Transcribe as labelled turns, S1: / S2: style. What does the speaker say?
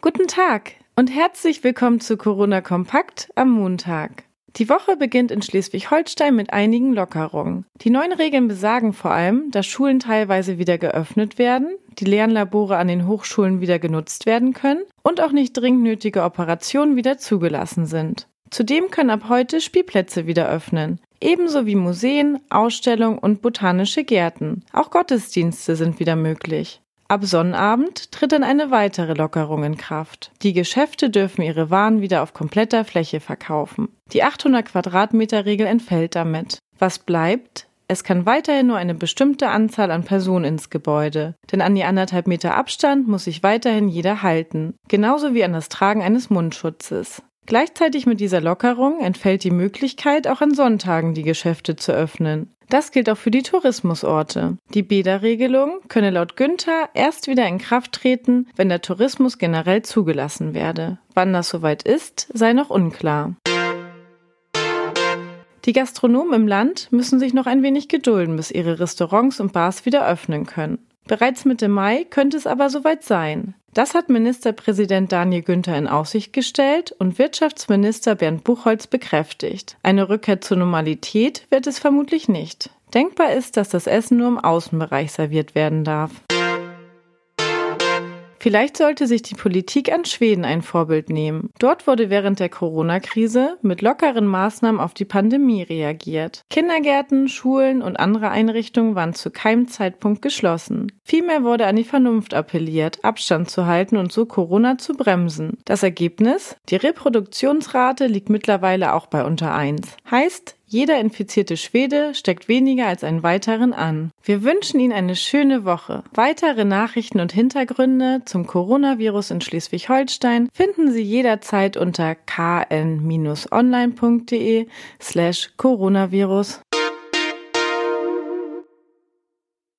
S1: Guten Tag und herzlich willkommen zu Corona Kompakt am Montag. Die Woche beginnt in Schleswig-Holstein mit einigen Lockerungen. Die neuen Regeln besagen vor allem, dass Schulen teilweise wieder geöffnet werden, die Lernlabore an den Hochschulen wieder genutzt werden können und auch nicht dringend nötige Operationen wieder zugelassen sind. Zudem können ab heute Spielplätze wieder öffnen, ebenso wie Museen, Ausstellungen und botanische Gärten. Auch Gottesdienste sind wieder möglich. Ab Sonnabend tritt dann eine weitere Lockerung in Kraft. Die Geschäfte dürfen ihre Waren wieder auf kompletter Fläche verkaufen. Die 800 Quadratmeter Regel entfällt damit. Was bleibt? Es kann weiterhin nur eine bestimmte Anzahl an Personen ins Gebäude, denn an die anderthalb Meter Abstand muss sich weiterhin jeder halten, genauso wie an das Tragen eines Mundschutzes. Gleichzeitig mit dieser Lockerung entfällt die Möglichkeit, auch an Sonntagen die Geschäfte zu öffnen. Das gilt auch für die Tourismusorte. Die Bäderregelung könne laut Günther erst wieder in Kraft treten, wenn der Tourismus generell zugelassen werde. Wann das soweit ist, sei noch unklar. Die Gastronomen im Land müssen sich noch ein wenig gedulden, bis ihre Restaurants und Bars wieder öffnen können. Bereits Mitte Mai könnte es aber soweit sein. Das hat Ministerpräsident Daniel Günther in Aussicht gestellt und Wirtschaftsminister Bernd Buchholz bekräftigt. Eine Rückkehr zur Normalität wird es vermutlich nicht. Denkbar ist, dass das Essen nur im Außenbereich serviert werden darf. Vielleicht sollte sich die Politik an Schweden ein Vorbild nehmen. Dort wurde während der Corona-Krise mit lockeren Maßnahmen auf die Pandemie reagiert. Kindergärten, Schulen und andere Einrichtungen waren zu keinem Zeitpunkt geschlossen. Vielmehr wurde an die Vernunft appelliert, Abstand zu halten und so Corona zu bremsen. Das Ergebnis? Die Reproduktionsrate liegt mittlerweile auch bei unter 1. Heißt, jeder infizierte Schwede steckt weniger als einen weiteren an. Wir wünschen Ihnen eine schöne Woche. Weitere Nachrichten und Hintergründe zum Coronavirus in Schleswig-Holstein finden Sie jederzeit unter kn-online.de slash Coronavirus.